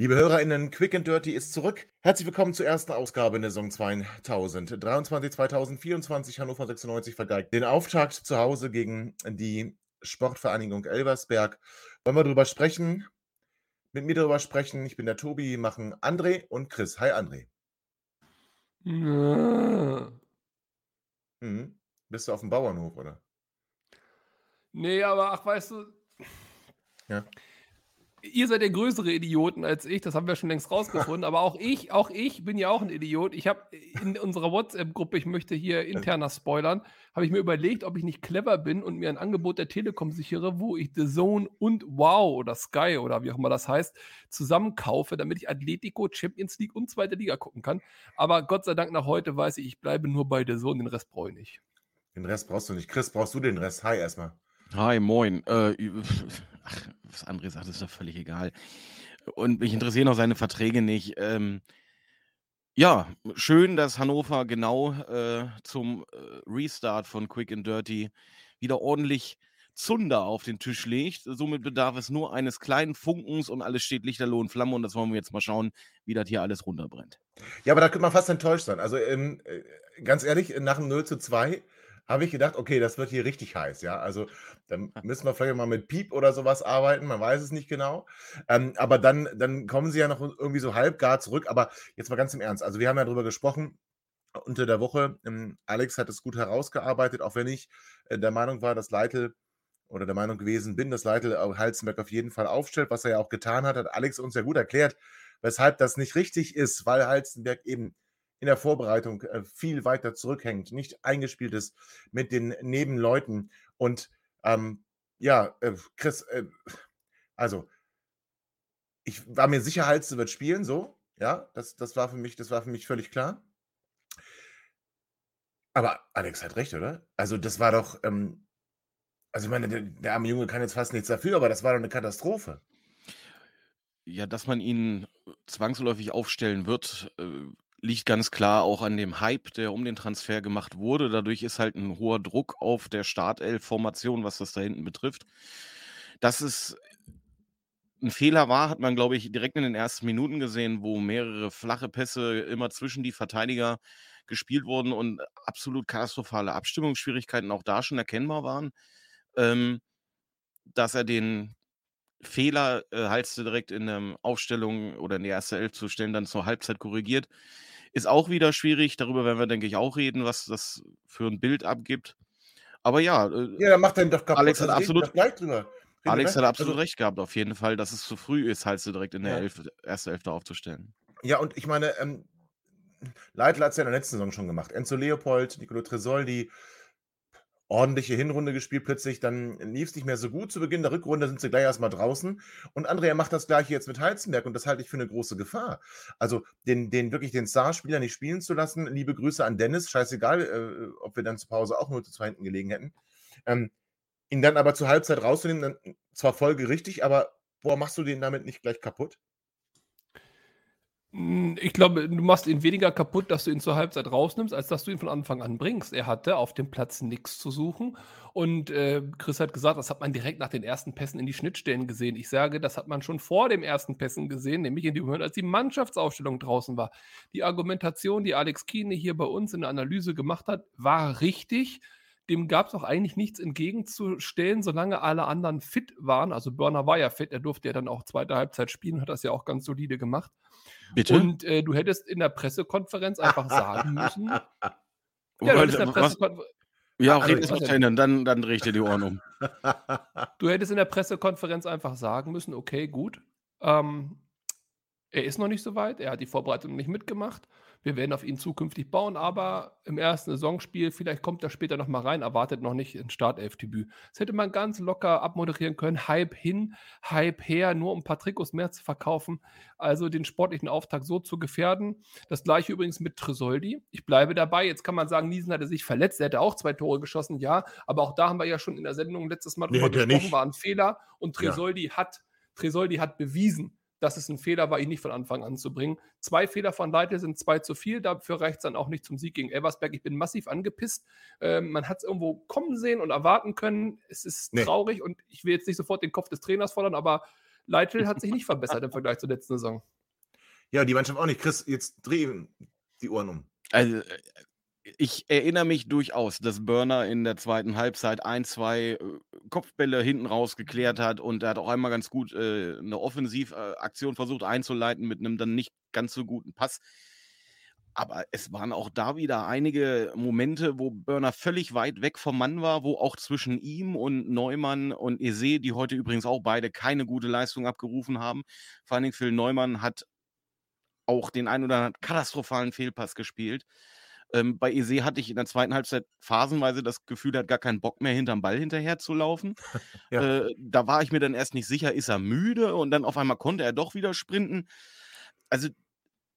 Liebe HörerInnen, Quick and Dirty ist zurück. Herzlich willkommen zur ersten Ausgabe in der Saison 2023-2024. Hannover 96 vergeigt den Auftakt zu Hause gegen die Sportvereinigung Elversberg. Wollen wir darüber sprechen? Mit mir darüber sprechen. Ich bin der Tobi, machen André und Chris. Hi André. Ja. Mhm. Bist du auf dem Bauernhof, oder? Nee, aber ach, weißt du, Ja. Ihr seid ja größere Idioten als ich, das haben wir schon längst rausgefunden, aber auch ich, auch ich bin ja auch ein Idiot. Ich habe in unserer WhatsApp-Gruppe, ich möchte hier interner spoilern, habe ich mir überlegt, ob ich nicht clever bin und mir ein Angebot der Telekom sichere, wo ich The Zone und Wow oder Sky oder wie auch immer das heißt, zusammenkaufe, damit ich Atletico, Champions League und zweite Liga gucken kann. Aber Gott sei Dank nach heute weiß ich, ich bleibe nur bei The Zone, den Rest brauche ich nicht. Den Rest brauchst du nicht. Chris, brauchst du den Rest? Hi erstmal. Hi, moin. Äh, ach, was André sagt, ist doch völlig egal. Und mich interessieren auch seine Verträge nicht. Ähm, ja, schön, dass Hannover genau äh, zum äh, Restart von Quick and Dirty wieder ordentlich Zunder auf den Tisch legt. Somit bedarf es nur eines kleinen Funkens und alles steht lichterloh und Flamme. Und das wollen wir jetzt mal schauen, wie das hier alles runterbrennt. Ja, aber da könnte man fast enttäuscht sein. Also ähm, äh, ganz ehrlich, nach dem 0 zu 2 habe ich gedacht, okay, das wird hier richtig heiß, ja. Also dann müssen wir vielleicht mal mit Piep oder sowas arbeiten, man weiß es nicht genau. Ähm, aber dann, dann kommen sie ja noch irgendwie so halbgar zurück. Aber jetzt mal ganz im Ernst. Also wir haben ja darüber gesprochen unter der Woche. Ähm, Alex hat es gut herausgearbeitet, auch wenn ich äh, der Meinung war, dass Leitl oder der Meinung gewesen bin, dass Leitl Halzenberg auf jeden Fall aufstellt, was er ja auch getan hat, hat Alex uns ja gut erklärt, weshalb das nicht richtig ist, weil Halzenberg eben in der Vorbereitung äh, viel weiter zurückhängt, nicht eingespielt ist mit den Nebenleuten. Und ähm, ja, äh, Chris, äh, also ich war mir sicher, Halze wird spielen, so, ja, das, das war für mich, das war für mich völlig klar. Aber Alex hat recht, oder? Also, das war doch, ähm, also ich meine, der, der arme Junge kann jetzt fast nichts dafür, aber das war doch eine Katastrophe. Ja, dass man ihn zwangsläufig aufstellen wird, äh, liegt ganz klar auch an dem Hype, der um den Transfer gemacht wurde. Dadurch ist halt ein hoher Druck auf der Startelf-Formation, was das da hinten betrifft. Dass es ein Fehler war, hat man, glaube ich, direkt in den ersten Minuten gesehen, wo mehrere flache Pässe immer zwischen die Verteidiger gespielt wurden und absolut katastrophale Abstimmungsschwierigkeiten auch da schon erkennbar waren. Ähm, dass er den Fehler äh, Halste direkt in der Aufstellung oder in die erste Elf zu stellen, dann zur Halbzeit korrigiert. Ist auch wieder schwierig. Darüber werden wir, denke ich, auch reden, was das für ein Bild abgibt. Aber ja, äh, Ja, dann macht er doch kaputt. Alex hat absolut-. Reden Alex hat absolut also, recht gehabt, auf jeden Fall, dass es zu früh ist, Halste direkt in der Ja. Elf, erste Elfte aufzustellen. Ja, und ich meine, ähm, Leitl hat es ja in der letzten Saison schon gemacht. Enzo Leopold, Nicolo Tresoldi, ordentliche Hinrunde gespielt plötzlich, dann lief es nicht mehr so gut. Zu Beginn der Rückrunde sind sie gleich erstmal draußen. Und Andrea macht das gleiche jetzt mit Heizenberg und das halte ich für eine große Gefahr. Also den, den wirklich den Starspieler nicht spielen zu lassen. Liebe Grüße an Dennis, scheißegal, äh, ob wir dann zur Pause auch nur zu zwei hinten gelegen hätten. Ähm, ihn dann aber zur Halbzeit rauszunehmen, dann zwar folgerichtig, aber boah, machst du den damit nicht gleich kaputt? Mm, Ich glaube, du machst ihn weniger kaputt, dass du ihn zur Halbzeit rausnimmst, als dass du ihn von Anfang an bringst. Er hatte auf dem Platz nichts zu suchen. Und äh, Chris hat gesagt, das hat man direkt nach den ersten Pässen in die Schnittstellen gesehen. Ich sage, das hat man schon vor dem ersten Pässen gesehen, nämlich in dem Moment, als die Mannschaftsaufstellung draußen war. Die Argumentation, die Alex Kiene hier bei uns in der Analyse gemacht hat, war richtig. Dem gab es auch eigentlich nichts entgegenzustellen, solange alle anderen fit waren. Also Börner war ja fit, er durfte ja dann auch zweite Halbzeit spielen, hat das ja auch ganz solide gemacht. Bitte? Und äh, du hättest in der Pressekonferenz einfach sagen müssen. Ja, du in der was, Pressekon- ja, Also, red was zu Ende, dann, dann drehe ich dir die Ohren um. du hättest in der Pressekonferenz einfach sagen müssen, okay, gut. Ähm, er ist noch nicht so weit, er hat die Vorbereitung nicht mitgemacht. Wir werden auf ihn zukünftig bauen, aber im ersten Saisonspiel, vielleicht kommt er später noch mal rein, erwartet noch nicht ein Startelfdebüt. Das hätte man ganz locker abmoderieren können. Hype hin, Hype her, nur um ein paar Trikots mehr zu verkaufen. Also den sportlichen Auftakt so zu gefährden. Das gleiche übrigens mit Tresoldi. Ich bleibe dabei. Jetzt kann man sagen, Niesen hatte sich verletzt. Er hätte auch zwei Tore geschossen, ja. Aber auch da haben wir ja schon in der Sendung letztes Mal drüber gesprochen, nicht. war ein Fehler. Und Tresoldi ja. hat Tresoldi hat bewiesen, dass es ein Fehler war, ihn nicht von Anfang an zu bringen. Zwei Fehler von Leite sind zwei zu viel. Dafür reicht es dann auch nicht zum Sieg gegen Elversberg. Ich bin massiv angepisst. Ähm, man hat es irgendwo kommen sehen und erwarten können. Es ist nee. traurig und ich will jetzt nicht sofort den Kopf des Trainers fordern, aber Leitl hat sich nicht verbessert im Vergleich zur letzten Saison. Ja, die Mannschaft auch nicht. Chris, jetzt dreh die Ohren um. Also, äh, ich erinnere mich durchaus, dass Burner in der zweiten Halbzeit ein, zwei äh, Kopfbälle hinten raus geklärt hat und er hat auch einmal ganz gut äh, eine Offensivaktion versucht einzuleiten mit einem dann nicht ganz so guten Pass. Aber es waren auch da wieder einige Momente, wo Burner völlig weit weg vom Mann war, wo auch zwischen ihm und Neumann und Eze, die heute übrigens auch beide keine gute Leistung abgerufen haben, vor allen Dingen Phil Neumann hat auch den einen oder anderen katastrophalen Fehlpass gespielt. Ähm, bei Eze hatte ich in der zweiten Halbzeit phasenweise das Gefühl, er hat gar keinen Bock mehr, hinterm Ball hinterher zu laufen. ja. äh, da war ich mir dann erst nicht sicher, ist er müde? Und dann auf einmal konnte er doch wieder sprinten. Also,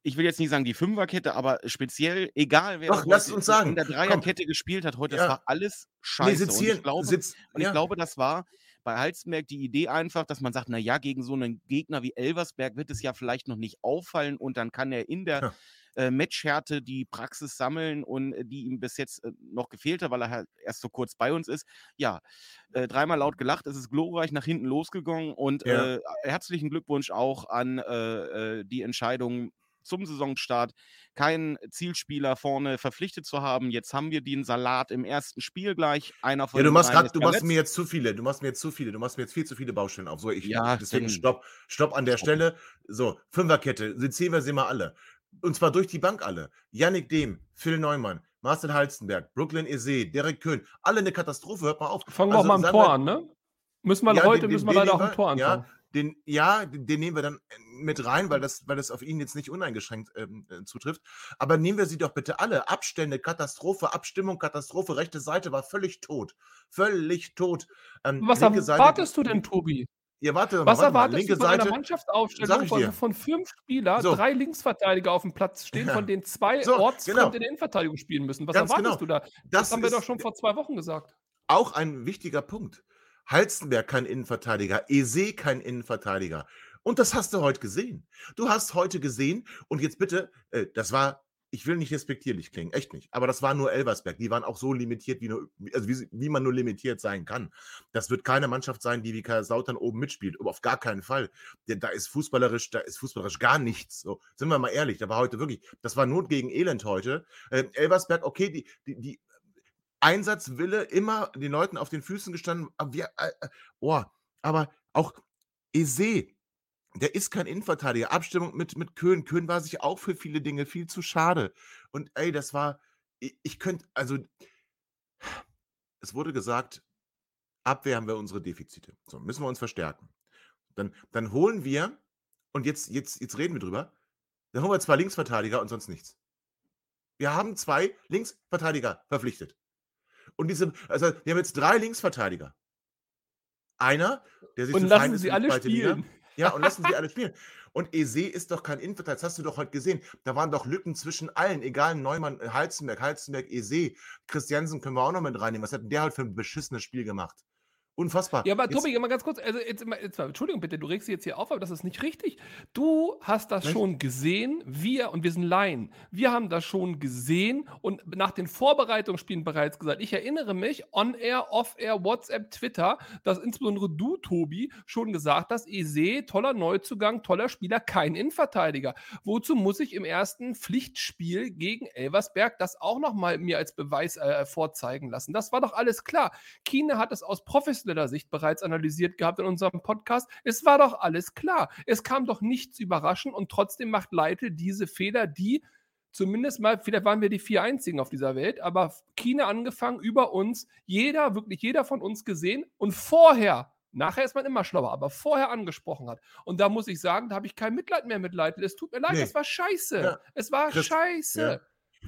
ich will jetzt nicht sagen die Fünferkette, aber speziell, egal wer Doch, lass uns sagen. in der Dreierkette gespielt hat heute, ja. das war alles scheiße. Nee, hier, und ich glaube, sitz, und ja. ich glaube das war bei Halstenberg die Idee einfach, dass man sagt, na ja, gegen so einen Gegner wie Elversberg wird es ja vielleicht noch nicht auffallen und dann kann er in der ja äh, Matchhärte die Praxis sammeln und äh, die ihm bis jetzt äh, noch gefehlt hat, weil er halt erst so kurz bei uns ist. Ja, äh, dreimal laut gelacht, es ist glorreich nach hinten losgegangen und Ja. äh, herzlichen Glückwunsch auch an äh, die Entscheidung zum Saisonstart, keinen Zielspieler vorne verpflichtet zu haben. Jetzt haben wir den Salat im ersten Spiel gleich. Einer von Ja, du den machst grad, du machst verletzt. mir jetzt zu viele. Du machst mir jetzt zu viele. Du machst mir jetzt viel zu viele Baustellen auf. So, ich, Ja, deswegen stopp, stopp an der Stelle. So, Fünferkette, sezieren wir sie mal alle. Und zwar durch die Bank alle. Yannick Dehm, Phil Neumann, Marcel Halstenberg, Brooklyn Eze, Derek Köhn. Alle eine Katastrophe, hört mal auf. Fangen wir Also, auch mal am Tor wir- an, ne? Müssen wir Ja, heute den- müssen den- wir leider den auch am Tor wir, ja. Den, ja, den nehmen wir dann äh, mit rein, weil das, weil das auf ihn jetzt nicht uneingeschränkt ähm, äh, zutrifft. Aber nehmen wir sie doch bitte alle. Abstände, Katastrophe, Abstimmung, Katastrophe. Rechte Seite war völlig tot. Völlig tot. Ähm, Was erwartest du denn, Tobi? Ja, warte, mal, Was warte mal. erwartest Linke du von einer Seite. Mannschaftsaufstellung, Sag ich wo von fünf Spielern So. drei Linksverteidiger auf dem Platz stehen, Ja. von denen zwei So, ortsfremd genau. in der Innenverteidigung spielen müssen? Was Ganz erwartest genau. du da? Das, haben wir doch schon vor zwei Wochen gesagt. auch ein wichtiger Punkt. Halstenberg kein Innenverteidiger, Eze kein Innenverteidiger. Und das hast du heute gesehen. Du hast heute gesehen, und jetzt bitte, äh, das war, ich will nicht respektierlich klingen, echt nicht, aber das war nur Elversberg. Die waren auch so limitiert, wie, nur, also wie, wie man nur limitiert sein kann. Das wird keine Mannschaft sein, die wie Kaiserslautern oben mitspielt. Auf gar keinen Fall. Denn da ist fußballerisch, da ist fußballerisch gar nichts. So, sind wir mal ehrlich, da war heute wirklich, das war Not gegen Elend heute. Äh, Elversberg, okay, die, die, die Einsatzwille immer den Leuten auf den Füßen gestanden. Aber, wir, äh, oh, aber auch Eze, der ist kein Innenverteidiger. Abstimmung mit, mit Köhn. Köhn war sich auch für viele Dinge viel zu schade. Und ey, das war, ich, ich könnte, also, es wurde gesagt, Abwehr haben wir unsere Defizite. So, müssen wir uns verstärken. Dann, dann holen wir, und jetzt, jetzt, jetzt reden wir drüber, dann holen wir zwei Linksverteidiger und sonst nichts. Wir haben zwei Linksverteidiger verpflichtet. Und diese, also wir haben jetzt drei Linksverteidiger. Einer, der sich Und lassen sie die alle zweite Liga. spielen. Ja, und lassen sie alle spielen. Und Eze ist doch kein Innenverteidiger, das hast du doch heute gesehen. Da waren doch Lücken zwischen allen, egal Neumann, äh, Halzenberg, Halzenberg, Eze, Christiansen können wir auch noch mit reinnehmen. Was hat denn der heute für ein beschissenes Spiel gemacht? Unfassbar. Ja, aber Jetzt- Tobi, mal ganz kurz, also jetzt, mal- jetzt mal, Entschuldigung bitte, du regst dich jetzt hier auf, aber das ist nicht richtig. Du hast das Nicht? schon gesehen, wir, und wir sind Laien, wir haben das schon gesehen und nach den Vorbereitungsspielen bereits gesagt. Ich erinnere mich, On-Air, Off-Air, WhatsApp, Twitter, dass insbesondere du, Tobi, schon gesagt hast, Eze, toller Neuzugang, toller Spieler, kein Innenverteidiger. Wozu muss ich im ersten Pflichtspiel gegen Elversberg das auch nochmal mir als Beweis äh, vorzeigen lassen? Das war doch alles klar. Kine hat es aus professioneller Sicht bereits analysiert gehabt in unserem Podcast. Es war doch alles klar. Es kam doch nichts überraschend und trotzdem macht Leitl diese Fehler, die zumindest mal, vielleicht waren wir die vier einzigen auf dieser Welt, aber Kine angefangen, über uns, jeder, wirklich jeder von uns gesehen und vorher Nachher ist man immer schlauer, aber vorher angesprochen hat. Und da muss ich sagen, da habe ich kein Mitleid mehr mit Leitl. Es tut mir leid, Nee. es war scheiße. Ja. Es war Chris, scheiße. ja.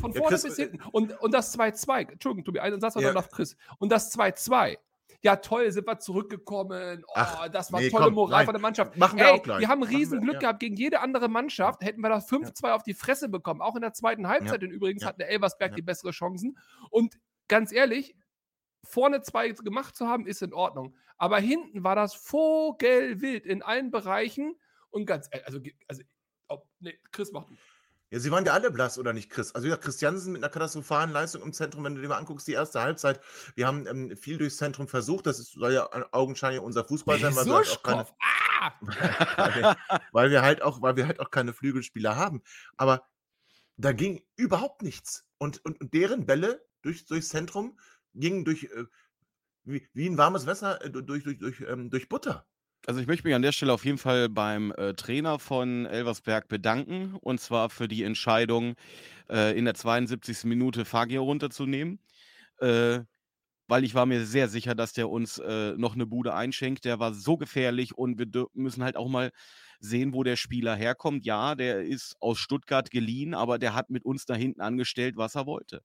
Von Ja, vorne Chris, bis äh, hinten. Und, und das 2-2, Entschuldigung, Tobi, einen Satz noch nach Chris. Und das 2-2. Ja, toll, sind wir zurückgekommen. Oh, Ach, das war nee, tolle komm, Moral nein. von der Mannschaft. Machen wir Ey, auch gleich. Wir haben riesen Glück ja. gehabt gegen jede andere Mannschaft. Hätten wir das 5-2 auf die Fresse bekommen. Auch in der zweiten Halbzeit. Denn übrigens Ja. hatten der Elversberg die bessere Chancen. Und ganz ehrlich, vorne zwei gemacht zu haben, ist in Ordnung. Aber hinten war das vogelwild in allen Bereichen. Und ganz ehrlich, also, also ob, nee, Chris macht. Ja, sie waren ja alle blass, oder nicht, Chris? Also, gesagt, Christiansen mit einer katastrophalen Leistung im Zentrum, wenn du dir mal anguckst, die erste Halbzeit. Wir haben ähm, viel durchs Zentrum versucht. Das ist, soll ja augenscheinlich unser Fußball sein, weil wir, halt auch keine. Ah! weil, wir, weil, wir halt auch, weil wir halt auch keine Flügelspieler haben. Aber da ging überhaupt nichts. Und, und, und deren Bälle durch, durchs Zentrum gingen durch, äh, wie, wie ein warmes Wasser äh, durch, durch, durch, ähm, durch Butter. Also ich möchte mich an der Stelle auf jeden Fall beim äh, Trainer von Elversberg bedanken und zwar für die Entscheidung, äh, in der 72. Minute Fagio runterzunehmen, äh, weil ich war mir sehr sicher, dass der uns äh, noch eine Bude einschenkt. Der war so gefährlich und wir müssen halt auch mal sehen, wo der Spieler herkommt. Ja, der ist aus Stuttgart geliehen, aber der hat mit uns da hinten angestellt, was er wollte.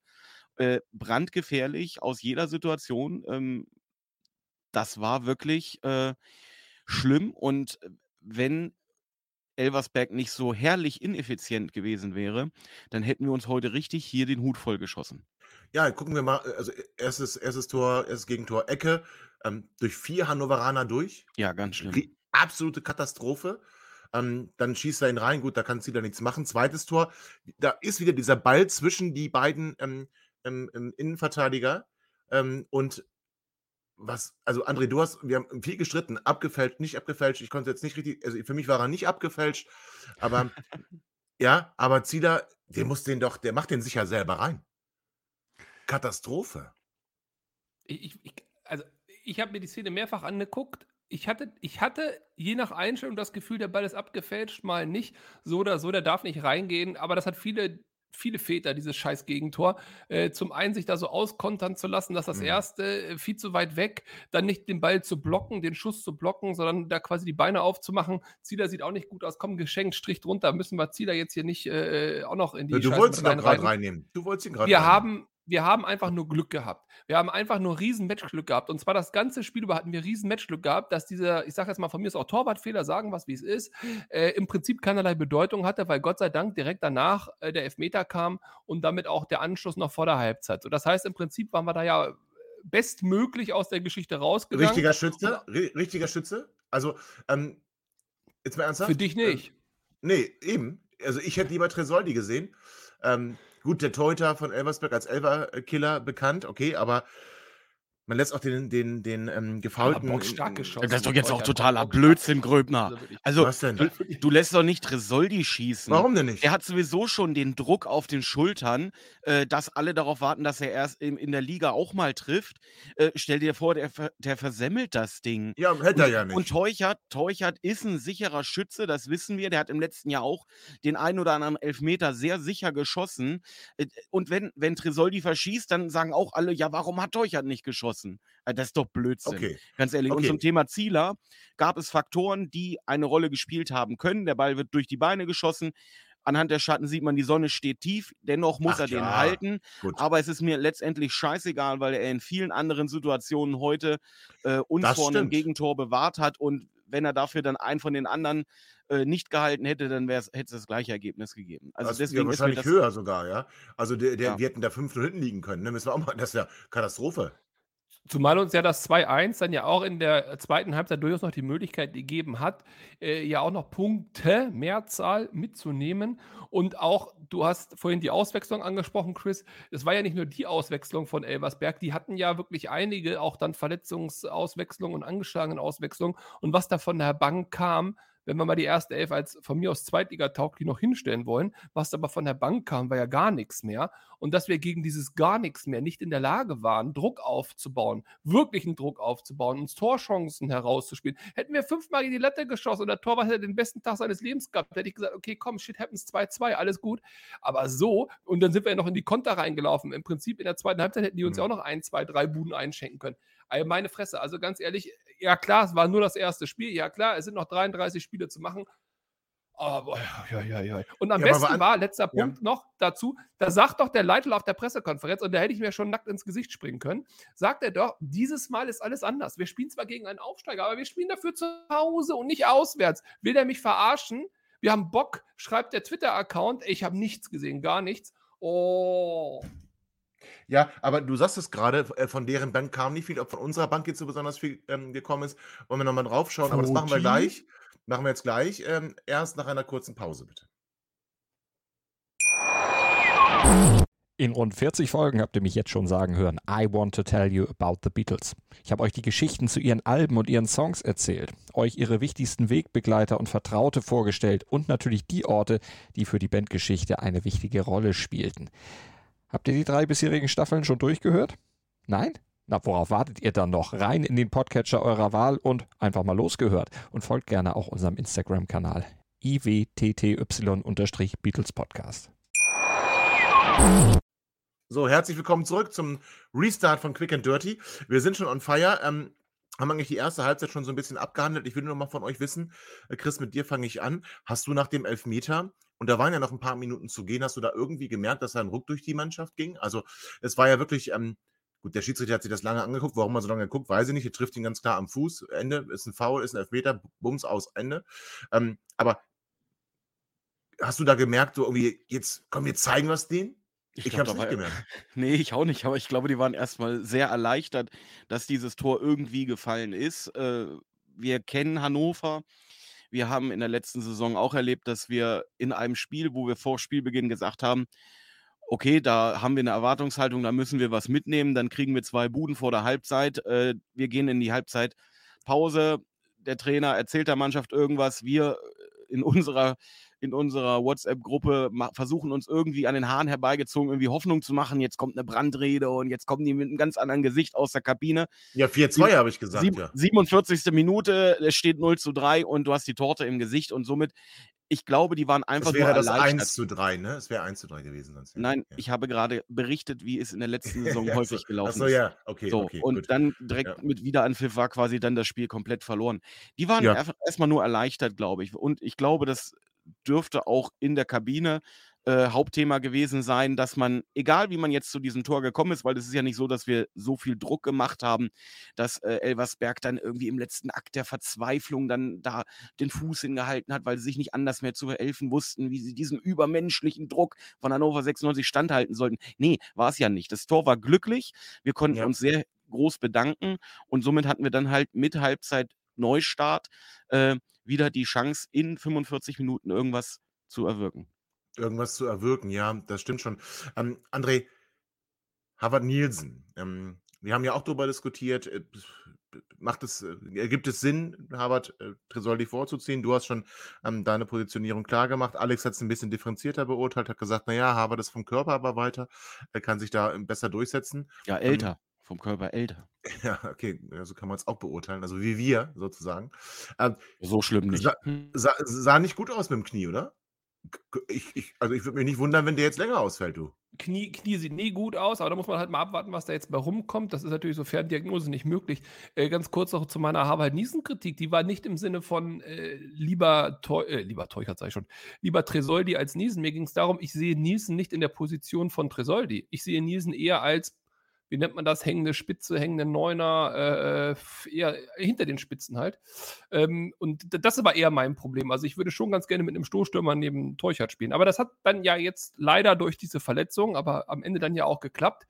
Äh, brandgefährlich aus jeder Situation. Ähm, das war wirklich äh, schlimm und äh, wenn Elversberg nicht so herrlich ineffizient gewesen wäre, dann hätten wir uns heute richtig hier den Hut voll geschossen. Ja, gucken wir mal. Also, erstes, erstes Tor, erstes Gegentor, Ecke, ähm, durch vier Hannoveraner durch. Ja, ganz schlimm. Ri- Absolute Katastrophe. Ähm, dann schießt er ihn rein. Gut, da kann Zieler nichts machen. Zweites Tor. Da ist wieder dieser Ball zwischen die beiden ähm, ähm, ähm, Innenverteidiger. Ähm, und was, also André, du hast, wir haben viel gestritten, abgefälscht, nicht abgefälscht. Ich konnte jetzt nicht richtig, also für mich war er nicht abgefälscht. Aber ja, aber Zieler, der muss den doch, der macht den sicher selber rein. Katastrophe. Ich, ich, also ich habe mir die Szene mehrfach angeguckt. Ich hatte, ich hatte je nach Einstellung das Gefühl, der Ball ist abgefälscht, mal nicht. So oder so, der darf nicht reingehen. Aber das hat viele, viele Väter, dieses scheiß Gegentor. Äh, zum einen sich da so auskontern zu lassen, dass das Mhm. erste äh, viel zu weit weg, dann nicht den Ball zu blocken, den Schuss zu blocken, sondern da quasi die Beine aufzumachen. Zieler sieht auch nicht gut aus. Komm, geschenkt, Strich drunter. Müssen wir Zieler jetzt hier nicht äh, auch noch in die Ja, du Scheiße wolltest ihn gerade reinnehmen. Du wolltest ihn gerade Wir reinnehmen. haben, wir haben einfach nur Glück gehabt. Wir haben einfach nur riesen Matchglück gehabt. Und zwar das ganze Spiel über hatten wir riesen Matchglück gehabt, dass dieser, ich sage jetzt mal von mir ist auch Torwartfehler, sagen was wie es ist, äh, im Prinzip keinerlei Bedeutung hatte, weil Gott sei Dank direkt danach äh, der Elfmeter kam und damit auch der Anschluss noch vor der Halbzeit. So, das heißt, im Prinzip waren wir da ja bestmöglich aus der Geschichte rausgegangen. Richtiger Schütze? Ri- Richtiger Schütze? Also, ähm, jetzt mal ernsthaft? Für dich nicht. Ähm, nee, eben. Also, ich hätte lieber Tresoldi gesehen. Ähm, gut, der Torhüter von Elversberg als Elver-Killer bekannt, okay, aber man lässt auch den, den, den ähm, gefaulten. Stark geschossen. Das ist doch jetzt auch totaler. Blödsinn, Gröbner. Also. Also, Was denn? du, du lässt doch nicht Tresoldi schießen. Warum denn nicht? Er hat sowieso schon den Druck auf den Schultern, äh, dass alle darauf warten, dass er erst in, in der Liga auch mal trifft. Äh, stell dir vor, der, der versemmelt das Ding. Ja, hätte er ja Und nicht. Teuchert, Teuchert ist ein sicherer Schütze, das wissen wir. Der hat im letzten Jahr auch den einen oder anderen Elfmeter sehr sicher geschossen. Äh, Und wenn, wenn Tresoldi verschießt, dann sagen auch alle, ja, warum hat Teuchert nicht geschossen? Äh, Das ist doch Blödsinn. Okay. Ganz ehrlich. Und Okay. zum Thema Zieler gab es Faktoren, die eine Rolle gespielt haben können. Der Ball wird durch die Beine geschossen. Anhand der Schatten sieht man, die Sonne steht tief. Dennoch muss Ach er den ja, halten. Gut. Aber es ist mir letztendlich scheißegal, weil er in vielen anderen Situationen heute äh, uns Das vor einem stimmt. Gegentor bewahrt hat. Und wenn er dafür dann einen von den anderen äh, nicht gehalten hätte, dann hätte es das gleiche Ergebnis gegeben. Also das ja, deswegen ist mir wahrscheinlich höher sogar, ja. Also der, der, Ja. wir hätten da 5 hinten liegen können. Ne? Müssen wir auch mal, das ist ja Katastrophe. Zumal uns ja das 2-1 dann ja auch in der zweiten Halbzeit durchaus noch die Möglichkeit gegeben hat, äh, ja auch noch Punkte, Mehrzahl mitzunehmen. Und auch, du hast vorhin die Auswechslung angesprochen, Chris. Es war ja nicht nur die Auswechslung von Elversberg, die hatten ja wirklich einige, auch dann Verletzungsauswechslungen und angeschlagenen Auswechslungen. Und was da von der Bank kam, wenn wir mal die erste Elf als von mir aus Zweitliga-tauglich noch hinstellen wollen, was aber von der Bank kam, war ja gar nichts mehr. Und dass wir gegen dieses gar nichts mehr nicht in der Lage waren, Druck aufzubauen, wirklichen Druck aufzubauen, uns Torchancen herauszuspielen. Hätten wir fünfmal in die Latte geschossen und der Torwart hätte den besten Tag seines Lebens gehabt, hätte ich gesagt, okay, komm, shit happens 2-2, alles gut. Aber so, und dann sind wir ja noch in die Konter reingelaufen. Im Prinzip in der zweiten Halbzeit hätten die uns ja Mhm. auch noch ein, zwei, drei Buden einschenken können. Meine Fresse, also ganz ehrlich, ja klar, es war nur das erste Spiel, ja klar, es sind noch 33 Spiele zu machen. Aber ja, ja, ja. Und am Ja, besten an- war, letzter Ja. Punkt noch dazu, da sagt doch der Leitl auf der Pressekonferenz, und da hätte ich mir schon nackt ins Gesicht springen können, sagt er doch, dieses Mal ist alles anders. Wir spielen zwar gegen einen Aufsteiger, aber wir spielen dafür zu Hause und nicht auswärts. Will der mich verarschen? Wir haben Bock, schreibt der Twitter-Account. Ich habe nichts gesehen, gar nichts. Oh. Ja, aber du sagst es gerade, äh, von deren Bank kam nicht viel, ob von unserer Bank jetzt so besonders viel ähm, gekommen ist. Wollen wir nochmal drauf schauen, aber das machen wir gleich. Machen wir jetzt gleich. Ähm, erst nach einer kurzen Pause, bitte. In rund 40 Folgen habt ihr mich jetzt schon sagen hören, I want to tell you about the Beatles. Ich habe euch die Geschichten zu ihren Alben und ihren Songs erzählt, euch ihre wichtigsten Wegbegleiter und Vertraute vorgestellt und natürlich die Orte, die für die Bandgeschichte eine wichtige Rolle spielten. Habt ihr die drei bisherigen Staffeln schon durchgehört? Nein? Na, worauf wartet ihr dann noch? Rein in den Podcatcher eurer Wahl und einfach mal losgehört. Und folgt gerne auch unserem Instagram-Kanal iwtty-Beatles Podcast. So, herzlich willkommen zurück zum Restart von Quick and Dirty. Wir sind schon on fire. Ähm, haben eigentlich die erste Halbzeit schon so ein bisschen abgehandelt. Ich will nur mal von euch wissen, äh, Chris, mit dir fange ich an. Hast du nach dem Elfmeter, und da waren ja noch ein paar Minuten zu gehen, hast du da irgendwie gemerkt, dass da ein Ruck durch die Mannschaft ging? Also, es war ja wirklich, ähm, gut, der Schiedsrichter hat sich das lange angeguckt. Warum er so lange guckt, weiß ich nicht. Er trifft ihn ganz klar am Fuß. Ende, ist ein Foul, ist ein Elfmeter, Bums aus, Ende. Ähm, aber hast du da gemerkt, so irgendwie, jetzt, komm, wir zeigen was denen? Ich, glaub, hab's da nicht gemerkt. Nee, ich auch nicht, aber ich glaube, die waren erstmal sehr erleichtert, dass dieses Tor irgendwie gefallen ist. Äh, wir kennen Hannover. Wir haben in der letzten Saison auch erlebt, dass wir in einem Spiel, wo wir vor Spielbeginn gesagt haben, okay, da haben wir eine Erwartungshaltung, da müssen wir was mitnehmen, dann kriegen wir zwei Buden vor der Halbzeit. Äh, wir gehen in die Halbzeitpause. Der Trainer erzählt der Mannschaft irgendwas. Wir in unserer in unserer WhatsApp-Gruppe versuchen uns irgendwie an den Haaren herbeigezogen, irgendwie Hoffnung zu machen. Jetzt kommt eine Brandrede und jetzt kommen die mit einem ganz anderen Gesicht aus der Kabine. Ja, 4-2 habe ich gesagt, Sieb- ja. 47. Minute, es steht 0 zu 3 und du hast die Torte im Gesicht und somit, ich glaube, die waren einfach Es wäre nur das erleichtert. 1 zu 3, ne? Es wäre 1 zu 3 gewesen sonst. Nein, ja. ich habe gerade berichtet, wie es in der letzten Saison Ja, häufig so- gelaufen ist. ja, okay, So, okay, und gut. dann direkt Ja. mit Wiederanpfiff war quasi dann das Spiel komplett verloren. Die waren Ja. erstmal nur erleichtert, glaube ich. Und ich glaube, das dürfte auch in der Kabine äh, Hauptthema gewesen sein, dass man, egal wie man jetzt zu diesem Tor gekommen ist, weil es ist ja nicht so, dass wir so viel Druck gemacht haben, dass äh, Elversberg dann irgendwie im letzten Akt der Verzweiflung dann da den Fuß hingehalten hat, weil sie sich nicht anders mehr zu helfen wussten, wie sie diesem übermenschlichen Druck von Hannover 96 standhalten sollten. Nee, war es ja nicht. Das Tor war glücklich. Wir konnten Ja. uns sehr groß bedanken und somit hatten wir dann halt mit Halbzeit Neustart äh, wieder die Chance, in 45 Minuten irgendwas zu erwirken. Irgendwas zu erwirken, ja, das stimmt schon. Ähm, André, Harvard Nielsen, ähm, wir haben ja auch darüber diskutiert, äh, macht es, äh, ergibt es Sinn, Harvard äh, Tresoldi vorzuziehen? Du hast schon ähm, deine Positionierung klar gemacht. Alex hat es ein bisschen differenzierter beurteilt, hat gesagt, naja, Harvard ist vom Körper aber weiter, er kann sich da ähm, besser durchsetzen. Ja, älter, vom Körper älter. Ja, okay, so kann man es auch beurteilen, also wie wir sozusagen. Ähm, So schlimm nicht. Sa sah, sah nicht gut aus mit dem Knie, oder? Ich, ich, also ich würde mich nicht wundern, wenn der jetzt länger ausfällt, du. Knie, Knie sieht nie gut aus, aber da muss man halt mal abwarten, was da jetzt bei rumkommt. Das ist natürlich so Ferndiagnose nicht möglich. Äh, ganz kurz noch zu meiner Harvard-Niesen-Kritik. Die war nicht im Sinne von äh, lieber, Teu äh, lieber Teuchert, ich schon, lieber Tresoldi als Niesen. Mir ging es darum, ich sehe Nielsen nicht in der Position von Tresoldi. Ich sehe Nielsen eher als, wie nennt man das, hängende Spitze, hängende Neuner, äh, f- eher hinter den Spitzen halt. Ähm, und das aber eher mein Problem. Also ich würde schon ganz gerne mit einem Stoßstürmer neben Teuchert spielen. Aber das hat dann ja jetzt leider durch diese Verletzung, aber am Ende dann ja auch geklappt.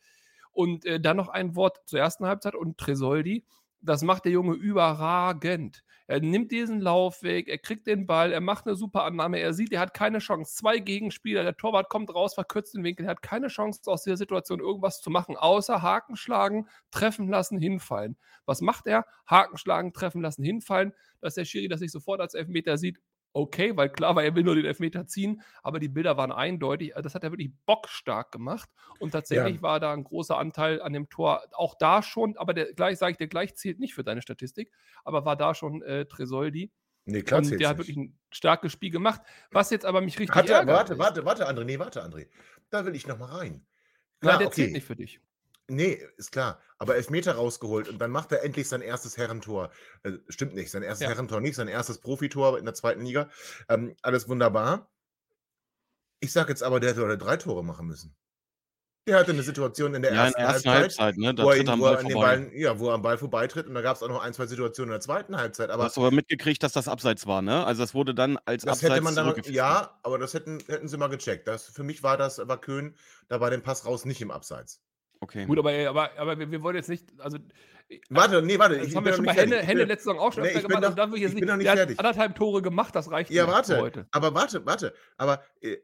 Und äh, dann noch ein Wort zur ersten Halbzeit und Tresoldi. Das macht der Junge überragend. Er nimmt diesen Laufweg, er kriegt den Ball, er macht eine super Annahme, er sieht, er hat keine Chance. Zwei Gegenspieler, der Torwart kommt raus, verkürzt den Winkel, er hat keine Chance aus dieser Situation irgendwas zu machen, außer Haken schlagen, treffen lassen, hinfallen. Was macht er? Haken schlagen, treffen lassen, hinfallen. Dass der Schiri das nicht sofort als Elfmeter sieht, okay, weil klar war, er will nur den Elfmeter ziehen, aber die Bilder waren eindeutig. Also Das hat er wirklich bockstark gemacht. Und tatsächlich Ja. war da ein großer Anteil an dem Tor, auch da schon, aber der gleich, sage ich dir gleich, zählt nicht für deine Statistik, aber war da schon äh, Tresoldi. Nee, klar und der hat wirklich ein starkes Spiel gemacht. Was jetzt aber mich richtig Hat ärgert warte, warte, warte, André, nee, warte, André. Da will ich noch mal rein. Nein, Klar, der zählt okay. nicht für dich. Nee, ist klar. Aber Elfmeter rausgeholt und dann macht er endlich sein erstes Herrentor. Äh, stimmt nicht, sein erstes Ja. Herrentor nicht, sein erstes Profitor in der zweiten Liga. Ähm, alles wunderbar. Ich sage jetzt aber, der hätte drei Tore machen müssen. Der hatte eine Situation in der Ja, in ersten der ersten Halbzeit, Halbzeit, ne? Wo er, ihn, am wo er Ball ja, wo er am Ball vorbeitritt und da gab es auch noch ein, zwei Situationen in der zweiten Halbzeit. Du Aber hast aber mitgekriegt, dass das abseits war, ne? Also das wurde dann als das abseits hätte man dann ja, aber das hätten, hätten sie mal gecheckt. Das, für mich war das, war Köhn, da war den Pass raus nicht im Abseits. Okay. Gut, aber, aber, aber wir, wir wollen jetzt nicht, also Warte, nee, warte. das ich haben bin wir schon bei nicht fertig. Henne, bin- letzte Saison auch schon Nee, bin gemacht. noch- und dann will ich jetzt ich bin noch nicht der hat fertig. anderthalb Tore gemacht, das reicht Ja, mir warte. für heute. Aber warte, warte. Aber äh,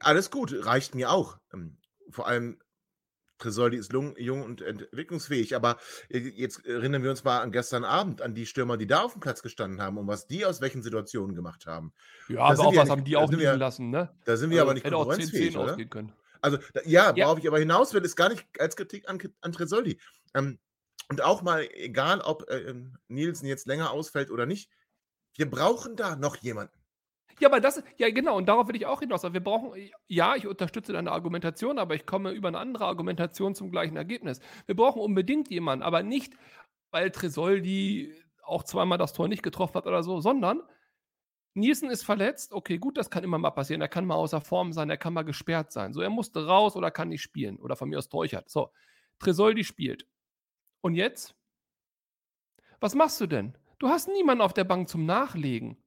alles gut, reicht mir auch. Ähm, vor allem Tresoldi ist lung, jung und entwicklungsfähig. Aber äh, jetzt erinnern wir uns mal an gestern Abend, an die Stürmer, die da auf dem Platz gestanden haben und was die aus welchen Situationen gemacht haben. Ja, Da aber auch ja was nicht- haben die auch liegen lassen, ne? Da sind wir Also, aber nicht hätte auch 10, konkurrenzfähig, 10 oder? ausgehen können. Also, ja, Ja. worauf ich aber hinaus will, ist gar nicht als Kritik an, an Tresoldi. Ähm, und auch mal, egal ob äh, ähm, Nielsen jetzt länger ausfällt oder nicht, wir brauchen da noch jemanden. Ja, aber das, ja genau, und darauf will ich auch hinaus. Wir brauchen, ja, ich unterstütze deine Argumentation, aber ich komme über eine andere Argumentation zum gleichen Ergebnis. Wir brauchen unbedingt jemanden, aber nicht, weil Tresoldi auch zweimal das Tor nicht getroffen hat oder so, sondern Nielsen ist verletzt. Okay, gut, das kann immer mal passieren. Er kann mal außer Form sein, er kann mal gesperrt sein. So, er musste raus oder kann nicht spielen. Oder von mir aus Teuchert. So, Tresoldi spielt. Und jetzt? Was machst du denn? Du hast niemanden auf der Bank zum Nachlegen.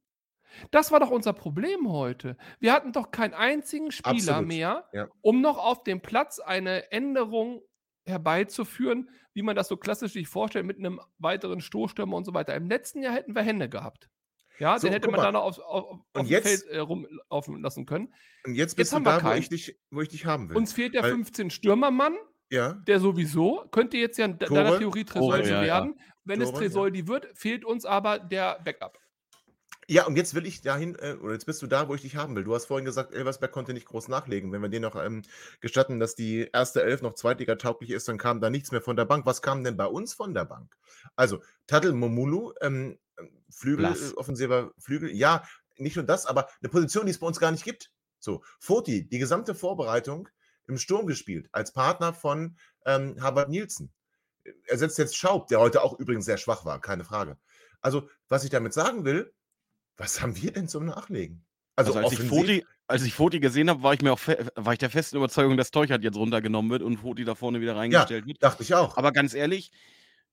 Das war doch unser Problem heute. Wir hatten doch keinen einzigen Spieler Absolut, mehr, ja. um noch auf dem Platz eine Änderung herbeizuführen, wie man das so klassisch sich vorstellt, mit einem weiteren Stoßstürmer und so weiter. Im letzten Jahr hätten wir Hände gehabt. Ja, So, den hätte man dann noch auf, auf, auf dem jetzt- Feld äh, rumlaufen lassen können. Und jetzt Jetzt bist haben du wir da, wo keinen. ich, dich, wo ich dich haben will. Uns fehlt der Weil- 15-Stürmermann, ja, der sowieso, könnte jetzt ja Tore, deiner Theorie Tresoldi ja, ja. werden. Wenn es Tore, ja. Tresoldi wird, fehlt uns aber der Backup. Ja, und jetzt will ich dahin, äh, oder jetzt bist du da, wo ich dich haben will. Du hast vorhin gesagt, Elversberg konnte nicht groß nachlegen. Wenn wir den noch ähm, gestatten, dass die erste Elf noch zweitligatauglich ist, dann kam da nichts mehr von der Bank. Was kam denn bei uns von der Bank? Also, Tadel Momulu, ähm, Flügel, Blass. offensiver Flügel, ja, nicht nur das, aber eine Position, die es bei uns gar nicht gibt. So, Foti, die gesamte Vorbereitung im Sturm gespielt, als Partner von ähm, Harvard Nielsen. Er setzt jetzt Schaub, der heute auch übrigens sehr schwach war, keine Frage. Also, was ich damit sagen will, was haben wir denn zum Nachlegen? Also, Also, als, ich Foti, als ich Foti gesehen habe, war ich mir auch war ich der festen Überzeugung, dass Teuchert jetzt runtergenommen wird und Foti da vorne wieder ja, reingestellt wird. dachte ich auch. Aber ganz ehrlich,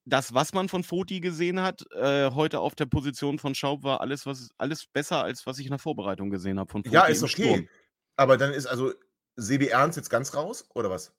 das, was man von Foti gesehen hat, äh, heute auf der Position von Schaub, war alles, was, alles besser, als was ich in der Vorbereitung gesehen habe von Foti ja, ist im okay. Sturm. Aber dann ist also Sebi Ernst jetzt ganz raus, oder was?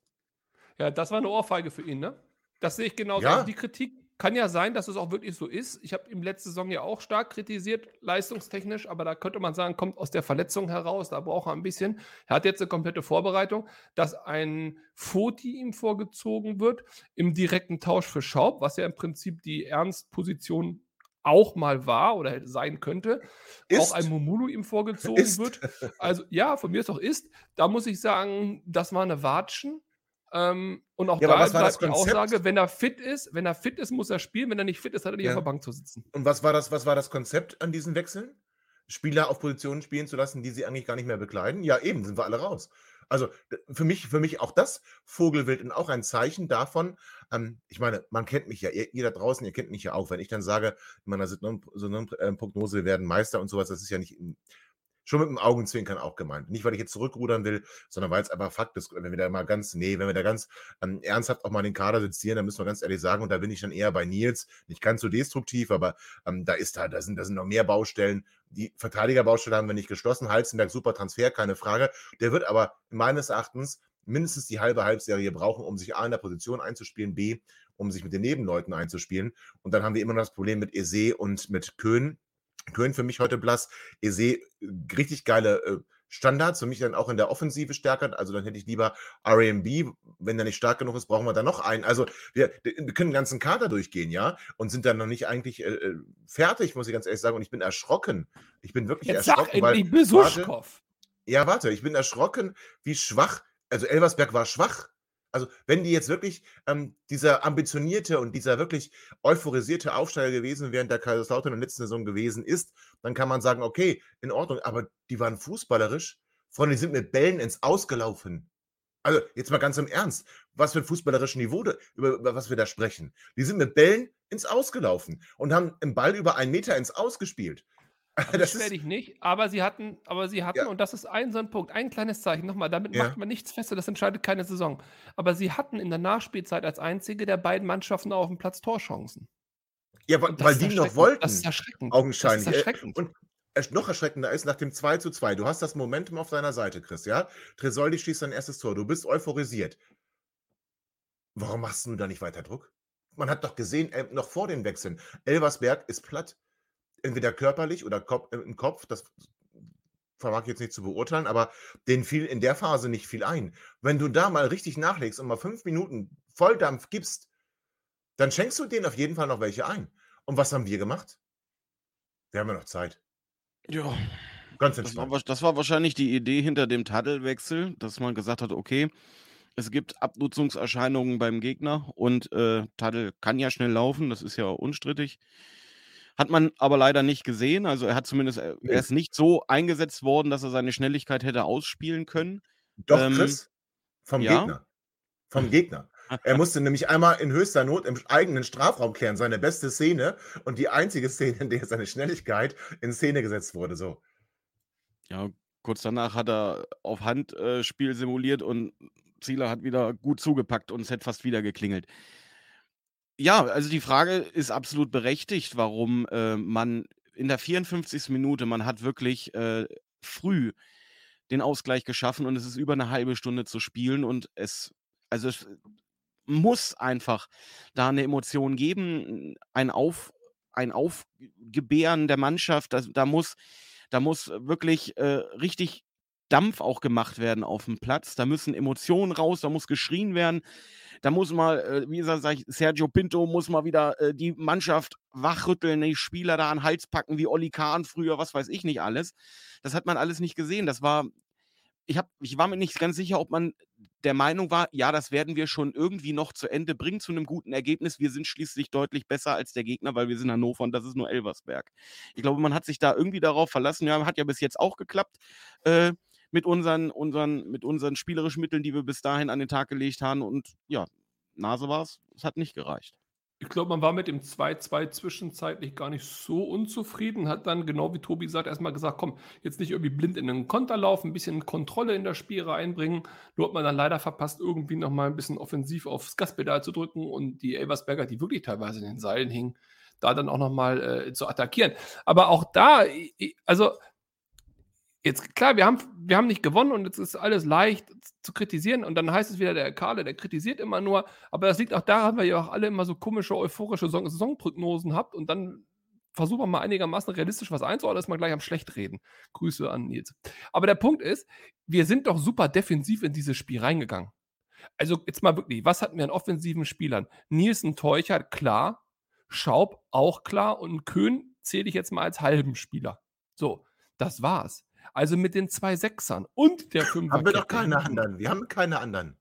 Ja, das war eine Ohrfeige für ihn, ne? Das sehe ich genauso. Ja. Also die Kritik kann ja sein, dass es auch wirklich so ist. Ich habe ihm letzte Saison ja auch stark kritisiert, leistungstechnisch, aber da könnte man sagen, kommt aus der Verletzung heraus, da braucht er ein bisschen. Er hat jetzt eine komplette Vorbereitung, dass ein Foti ihm vorgezogen wird im direkten Tausch für Schaub, was ja im Prinzip die Ernstposition auch mal war oder hätte sein könnte. Ist. Auch ein Momulu ihm vorgezogen Ist. wird. Also ja, von mir ist auch ist. Da muss ich sagen, das war eine Watschen. Ähm, und auch Ja, da bleibt die? Aussage, wenn er fit ist, wenn er fit ist, muss er spielen. Wenn er nicht fit ist, hat er nicht Ja. auf der Bank zu sitzen. Und was war das, was war das Konzept an diesen Wechseln? Spieler auf Positionen spielen zu lassen, die sie eigentlich gar nicht mehr bekleiden? Ja, eben, sind wir alle raus. Also für mich, für mich auch das Vogelwild und auch ein Zeichen davon, ähm, ich meine, man kennt mich ja, ihr, ihr da draußen, ihr kennt mich ja auch, wenn ich dann sage, in meiner Saisonprognose, wir werden Meister und sowas, das ist ja nicht in, schon mit dem Augenzwinkern auch gemeint. Nicht, weil ich jetzt zurückrudern will, sondern weil es einfach Fakt ist, wenn wir da mal ganz, nee, wenn wir da ganz ähm, ernsthaft auch mal den Kader sezieren, dann müssen wir ganz ehrlich sagen, und da bin ich dann eher bei Nils, nicht ganz so destruktiv, aber ähm, da ist da, da sind, da sind noch mehr Baustellen. Die Verteidigerbaustelle haben wir nicht geschlossen. Halzenberg, super Transfer, keine Frage. Der wird aber meines Erachtens mindestens die halbe Halbserie brauchen, um sich A in der Position einzuspielen, B, um sich mit den Nebenleuten einzuspielen. Und dann haben wir immer noch das Problem mit Ese und mit Köhn. Köhn für mich heute blass. Ese, äh, richtig geile äh, Standards, für mich dann auch in der Offensive stärker. Also dann hätte ich lieber RMB, wenn der nicht stark genug ist, brauchen wir dann noch einen. Also wir, wir können den ganzen Kader durchgehen, ja, und sind dann noch nicht eigentlich äh, äh, fertig, muss ich ganz ehrlich sagen. Und ich bin erschrocken. Ich bin wirklich Jetzt sag erschrocken, weil endlich Besuschkow. ja, warte, ich bin erschrocken, wie schwach, also Elversberg war schwach. Also, wenn die jetzt wirklich ähm, dieser ambitionierte und dieser wirklich euphorisierte Aufsteiger gewesen wären, der Kaiserslautern in der letzten Saison gewesen ist, dann kann man sagen, okay, in Ordnung, aber die waren fußballerisch, Freunde, die sind mit Bällen ins Ausgelaufen. Also, jetzt mal ganz im Ernst, was für ein fußballerisches Niveau, über, über was wir da sprechen. Die sind mit Bällen ins Ausgelaufen und haben im Ball über einen Meter ins Ausgespielt. Das beschwer dich nicht, aber sie hatten, aber sie hatten, Ja. und das ist ein so ein Punkt, ein kleines Zeichen, nochmal, damit Ja. macht man nichts fest, das entscheidet keine Saison. Aber sie hatten in der Nachspielzeit als einzige der beiden Mannschaften auf dem Platz Torchancen. Ja, weil, weil die noch wollten. Das ist erschreckend. Augenscheinlich. Das ist erschreckend. Und noch erschreckender ist nach dem 2 zu 2. Du hast das Momentum auf deiner Seite, Chris, ja? Tresoldi schießt sein erstes Tor. Du bist euphorisiert. Warum machst du da nicht weiter Druck? Man hat doch gesehen, äh, noch vor den Wechseln, Elversberg ist platt. Entweder körperlich oder Kop äh, im Kopf, das vermag ich jetzt nicht zu beurteilen, aber denen fiel in der Phase nicht viel ein. Wenn du da mal richtig nachlegst und mal fünf Minuten Volldampf gibst, dann schenkst du denen auf jeden Fall noch welche ein. Und was haben wir gemacht? Wir haben ja noch Zeit. Ja, Ganz das war, entspannt. wa- das war wahrscheinlich die Idee hinter dem Tadelwechsel, dass man gesagt hat, okay, es gibt Abnutzungserscheinungen beim Gegner und äh, Tadel kann ja schnell laufen, das ist ja unstrittig. Hat man aber leider nicht gesehen. Also er hat zumindest, er Nee. er ist nicht so eingesetzt worden, dass er seine Schnelligkeit hätte ausspielen können. Doch, ähm, Chris, vom ja? Gegner. Vom Gegner. Er musste nämlich einmal in höchster Not im eigenen Strafraum klären, seine beste Szene und die einzige Szene, in der seine Schnelligkeit in Szene gesetzt wurde. So. Ja, kurz danach hat er auf Handspiel äh, Spiel simuliert und Zieler hat wieder gut zugepackt und es hätte fast wieder geklingelt. Ja, also die Frage ist absolut berechtigt, warum äh, man in der 54. Minute, man hat wirklich äh, früh den Ausgleich geschaffen und es ist über eine halbe Stunde zu spielen und es, also es muss einfach da eine Emotion geben, ein Auf, ein Aufgebären der Mannschaft, das, da muss, da muss wirklich äh, richtig Dampf auch gemacht werden auf dem Platz. Da müssen Emotionen raus, da muss geschrien werden. Da muss mal, äh, wie gesagt, Sergio Pinto muss mal wieder äh, die Mannschaft wachrütteln, die Spieler da an den Hals packen, wie Olli Kahn früher, was weiß ich nicht alles. Das hat man alles nicht gesehen. Das war, ich, hab, ich war mir nicht ganz sicher, ob man der Meinung war, ja, das werden wir schon irgendwie noch zu Ende bringen zu einem guten Ergebnis. Wir sind schließlich deutlich besser als der Gegner, weil wir sind Hannover und das ist nur Elversberg. Ich glaube, man hat sich da irgendwie darauf verlassen. Ja, hat ja bis jetzt auch geklappt. Äh, mit unseren, unseren, mit unseren spielerischen Mitteln, die wir bis dahin an den Tag gelegt haben. Und ja, Nase war es, es hat nicht gereicht. Ich glaube, man war mit dem 2-2 zwischenzeitlich gar nicht so unzufrieden, hat dann, genau wie Tobi sagt, erstmal gesagt, komm, jetzt nicht irgendwie blind in den Konter laufen, ein bisschen Kontrolle in das Spiel reinbringen. Nur hat man dann leider verpasst, irgendwie nochmal ein bisschen offensiv aufs Gaspedal zu drücken und die Elversberger, die wirklich teilweise in den Seilen hingen, da dann auch nochmal äh, zu attackieren. Aber auch da, also jetzt klar, wir haben, wir haben nicht gewonnen und jetzt ist alles leicht zu kritisieren und dann heißt es wieder, der Kahle, der kritisiert immer nur, aber das liegt auch daran, weil ihr auch alle immer so komische, euphorische Saison Saisonprognosen habt und dann versuchen wir mal einigermaßen realistisch was einzuordnen, ist mal gleich am Schlechtreden. Grüße an Nils. Aber der Punkt ist, wir sind doch super defensiv in dieses Spiel reingegangen. Also jetzt mal wirklich, was hatten wir an offensiven Spielern? Nielsen, Teuchert, klar. Schaub, auch klar. Und Köhn zähle ich jetzt mal als halben Spieler. So, das war's. Also mit den zwei Sechsern und der Fünfer. Haben wir doch keine anderen. Wir haben keine anderen.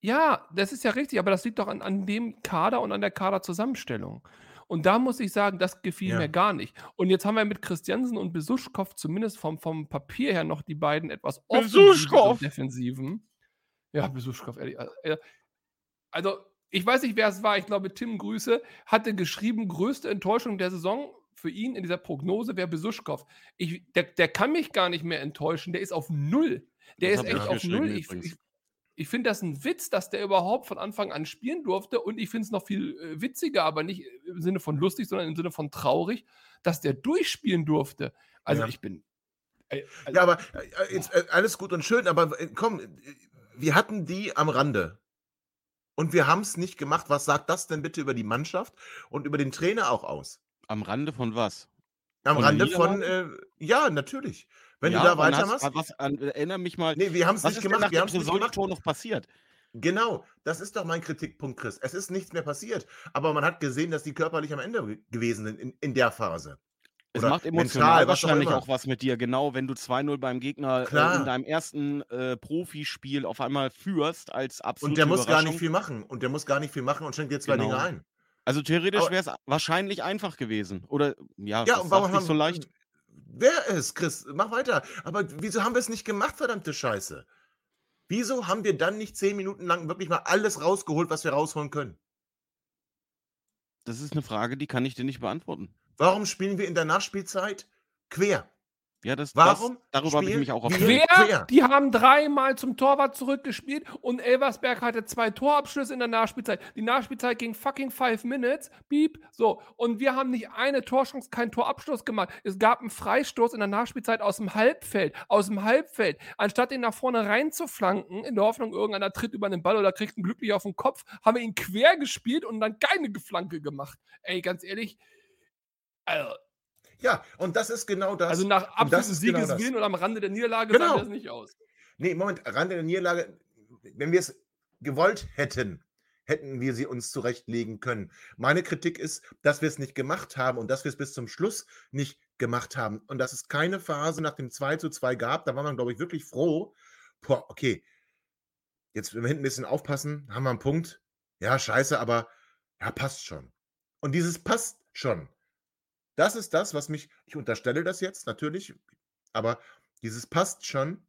Ja, das ist ja richtig, aber das liegt doch an, an dem Kader und an der Kaderzusammenstellung. Und da muss ich sagen, das gefiel Ja. mir gar nicht. Und jetzt haben wir mit Christiansen und Besuschkow zumindest vom, vom Papier her noch die beiden etwas Besuschkow! defensiven. Ja, Besuschkow, ehrlich. äh, Also, ich weiß nicht, wer es war. Ich glaube, Tim Grüße hatte geschrieben, größte Enttäuschung der Saison für ihn in dieser Prognose wäre Besuschkow. Ich, der, der kann mich gar nicht mehr enttäuschen. Der ist auf Null. Der Das ist echt auf Null. Ich, ich, ich finde das ein Witz, dass der überhaupt von Anfang an spielen durfte. Und ich finde es noch viel äh, witziger, aber nicht im Sinne von lustig, sondern im Sinne von traurig, dass der durchspielen durfte. Also Ja. ich bin. äh, also, Ja, aber äh, jetzt, alles gut und schön, aber komm, wir hatten die am Rande. Und wir haben es nicht gemacht. Was sagt das denn bitte über die Mannschaft und über den Trainer auch aus? Am Rande von was? Am Von Rande von, äh, ja, natürlich. Wenn ja, du da wann hast- weitermachst. Was, an, erinnere mich mal. Nee, wir haben es nicht gemacht. Wir haben es nicht noch passiert? Genau, das ist doch mein Kritikpunkt, Chris. Es ist nichts mehr passiert. Aber man hat gesehen, dass die körperlich am Ende ge- gewesen sind in, in der Phase. Es Oder macht mental, emotional auch wahrscheinlich immer. auch was mit dir, genau, wenn du 2-0 beim Gegner äh, in deinem ersten äh, Profispiel auf einmal führst als absolute Und der muss gar nicht viel machen. Und der muss gar nicht viel machen und schenkt dir zwei Genau. Dinge ein. Also theoretisch wäre es wahrscheinlich einfach gewesen. Oder ja, Ja, das warum nicht haben so leicht. Wer ist, Chris? Mach weiter. Aber wieso haben wir es nicht gemacht, verdammte Scheiße? Wieso haben wir dann nicht zehn Minuten lang wirklich mal alles rausgeholt, was wir rausholen können? Das ist eine Frage, die kann ich dir nicht beantworten. Warum spielen wir in der Nachspielzeit quer? Ja, das, Warum das darüber habe ich mich auch aufgeregt. Quer. die haben dreimal zum Torwart zurückgespielt und Elversberg hatte zwei Torabschlüsse in der Nachspielzeit. Die Nachspielzeit ging fucking five minutes. Beep. So. Und wir haben nicht eine Torchance, keinen Torabschluss gemacht. Es gab einen Freistoß in der Nachspielzeit aus dem Halbfeld. Aus dem Halbfeld. Anstatt ihn nach vorne reinzuflanken, in der Hoffnung, irgendeiner tritt über den Ball oder kriegt einen glücklich auf den Kopf, haben wir ihn quer gespielt und dann keine Flanke gemacht. Ey, ganz ehrlich. Also, Ja, und das ist genau das. also nach absolutem ist genau. Siegeswillen und am Rande der Niederlage Genau. sah das nicht aus. Nee, Moment, Rande der Niederlage, wenn wir es gewollt hätten, hätten wir sie uns zurechtlegen können. Meine Kritik ist, dass wir es nicht gemacht haben und dass wir es bis zum Schluss nicht gemacht haben. Und dass es keine Phase nach dem 2 zu 2 gab, da war man, glaube ich, wirklich froh. Boah, okay, jetzt, wenn wir hinten ein bisschen aufpassen, haben wir einen Punkt. Ja, scheiße, aber ja, passt schon. Und dieses passt schon. Das ist das, was mich, ich unterstelle das jetzt natürlich, aber dieses passt schon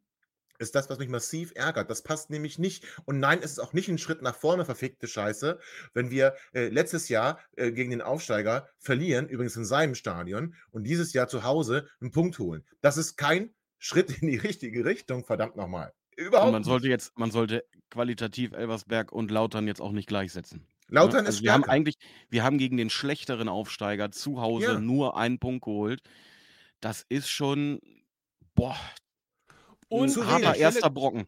ist das, was mich massiv ärgert. Das passt nämlich nicht. Und nein, es ist auch nicht ein Schritt nach vorne, verfickte Scheiße, wenn wir äh, letztes Jahr äh, gegen den Aufsteiger verlieren, übrigens in seinem Stadion, und dieses Jahr zu Hause einen Punkt holen. Das ist kein Schritt in die richtige Richtung, verdammt nochmal. Überhaupt Und man nicht. sollte jetzt, man sollte qualitativ Elversberg und Lautern jetzt auch nicht gleichsetzen. Lautern Ne? ist also wir haben eigentlich, wir haben gegen den schlechteren Aufsteiger zu Hause Ja. nur einen Punkt geholt. Das ist schon, boah, Und ein harter erster Brocken.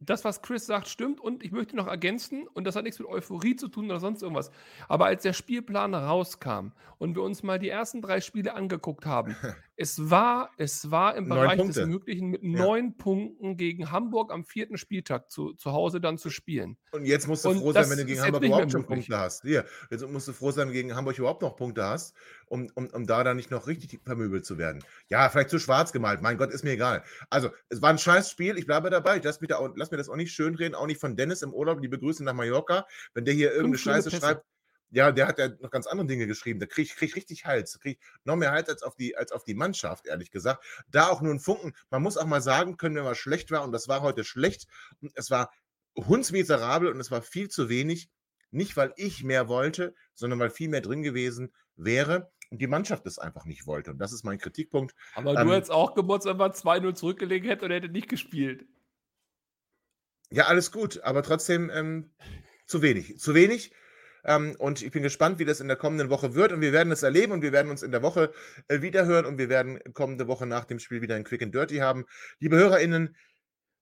das, was Chris sagt, stimmt. Und ich möchte noch ergänzen, und das hat nichts mit Euphorie zu tun oder sonst irgendwas. Aber als der Spielplan rauskam und wir uns mal die ersten drei Spiele angeguckt haben, es war, es war im Bereich des Möglichen mit neun Punkten gegen Hamburg am vierten Spieltag zu, zu Hause dann zu spielen. Und jetzt musst du Und froh sein, wenn du gegen Hamburg überhaupt schon. Punkte hast. Hier, jetzt musst du froh sein, wenn du gegen Hamburg überhaupt noch Punkte hast, um, um, um da dann nicht noch richtig vermöbelt zu werden. Ja, vielleicht zu schwarz gemalt. Mein Gott, ist mir egal. Also, es war ein scheiß Spiel. Ich bleibe dabei. Ich lass, mich da, auch- lass mir das auch nicht schönreden. Auch nicht von Dennis im Urlaub. Liebe Grüße nach Mallorca. Wenn der hier irgendeine Scheiße schreibt. Ja, der hat ja noch ganz andere Dinge geschrieben. Da krieg ich krieg richtig Hals. Da krieg ich noch mehr Hals als auf, die, als auf die Mannschaft, ehrlich gesagt. Da auch nur ein Funken. Man muss auch mal sagen können, wenn was schlecht war. Und das war heute schlecht. Und es war hundsmiserabel und es war viel zu wenig. Nicht, weil ich mehr wollte, sondern weil viel mehr drin gewesen wäre und die Mannschaft es einfach nicht wollte. Und das ist mein Kritikpunkt. Aber Ähm, du hättest auch gemotzt, wenn man 2-0 zurückgelegen hätte und hätte nicht gespielt. Ja, alles gut, aber trotzdem ähm, zu wenig. Zu wenig. Ähm, und ich bin gespannt, wie das in der kommenden Woche wird. Und wir werden es erleben und wir werden uns in der Woche äh, wiederhören und wir werden kommende Woche nach dem Spiel wieder ein Quick and Dirty haben. Liebe HörerInnen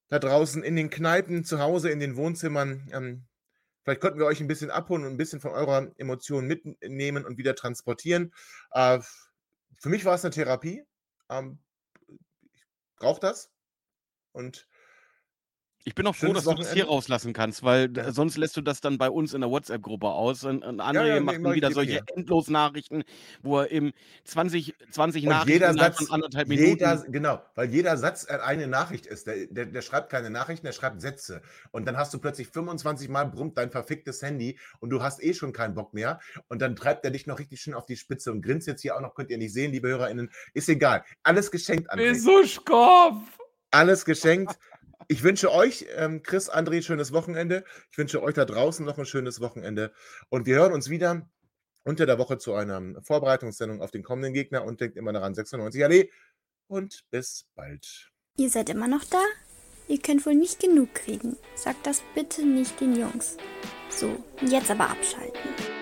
da draußen in den Kneipen, zu Hause, in den Wohnzimmern, ähm, vielleicht könnten wir euch ein bisschen abholen und ein bisschen von eurer Emotionen mitnehmen und wieder transportieren. Äh, für mich war es eine Therapie. Ähm, ich brauche das. Und Ich bin auch froh, dass du das hier Wochenende. rauslassen kannst, weil Ja. sonst lässt du das dann bei uns in der WhatsApp-Gruppe aus und, und andere ja, nee, machen wieder solche hier. endlos Nachrichten, wo er im 20, 20 Und Nachrichten jeder Satz, von anderthalb Minuten. jeder, genau, weil jeder Satz eine Nachricht ist. Der, der, der schreibt keine Nachrichten, der schreibt Sätze. Und dann hast du plötzlich 25 Mal brummt dein verficktes Handy und du hast eh schon keinen Bock mehr. Und dann treibt er dich noch richtig schön auf die Spitze und grinst jetzt hier auch noch, könnt ihr nicht sehen, liebe HörerInnen. Ist egal. Alles geschenkt, André. Besuschkow! Alles geschenkt. Ich wünsche euch, ähm, Chris, André, schönes Wochenende. Ich wünsche euch da draußen noch ein schönes Wochenende. Und wir hören uns wieder unter der Woche zu einer Vorbereitungssendung auf den kommenden Gegner und denkt immer daran, 96 Allee. Und bis bald. Ihr seid immer noch da? Ihr könnt wohl nicht genug kriegen. Sagt das bitte nicht den Jungs. So, jetzt aber abschalten.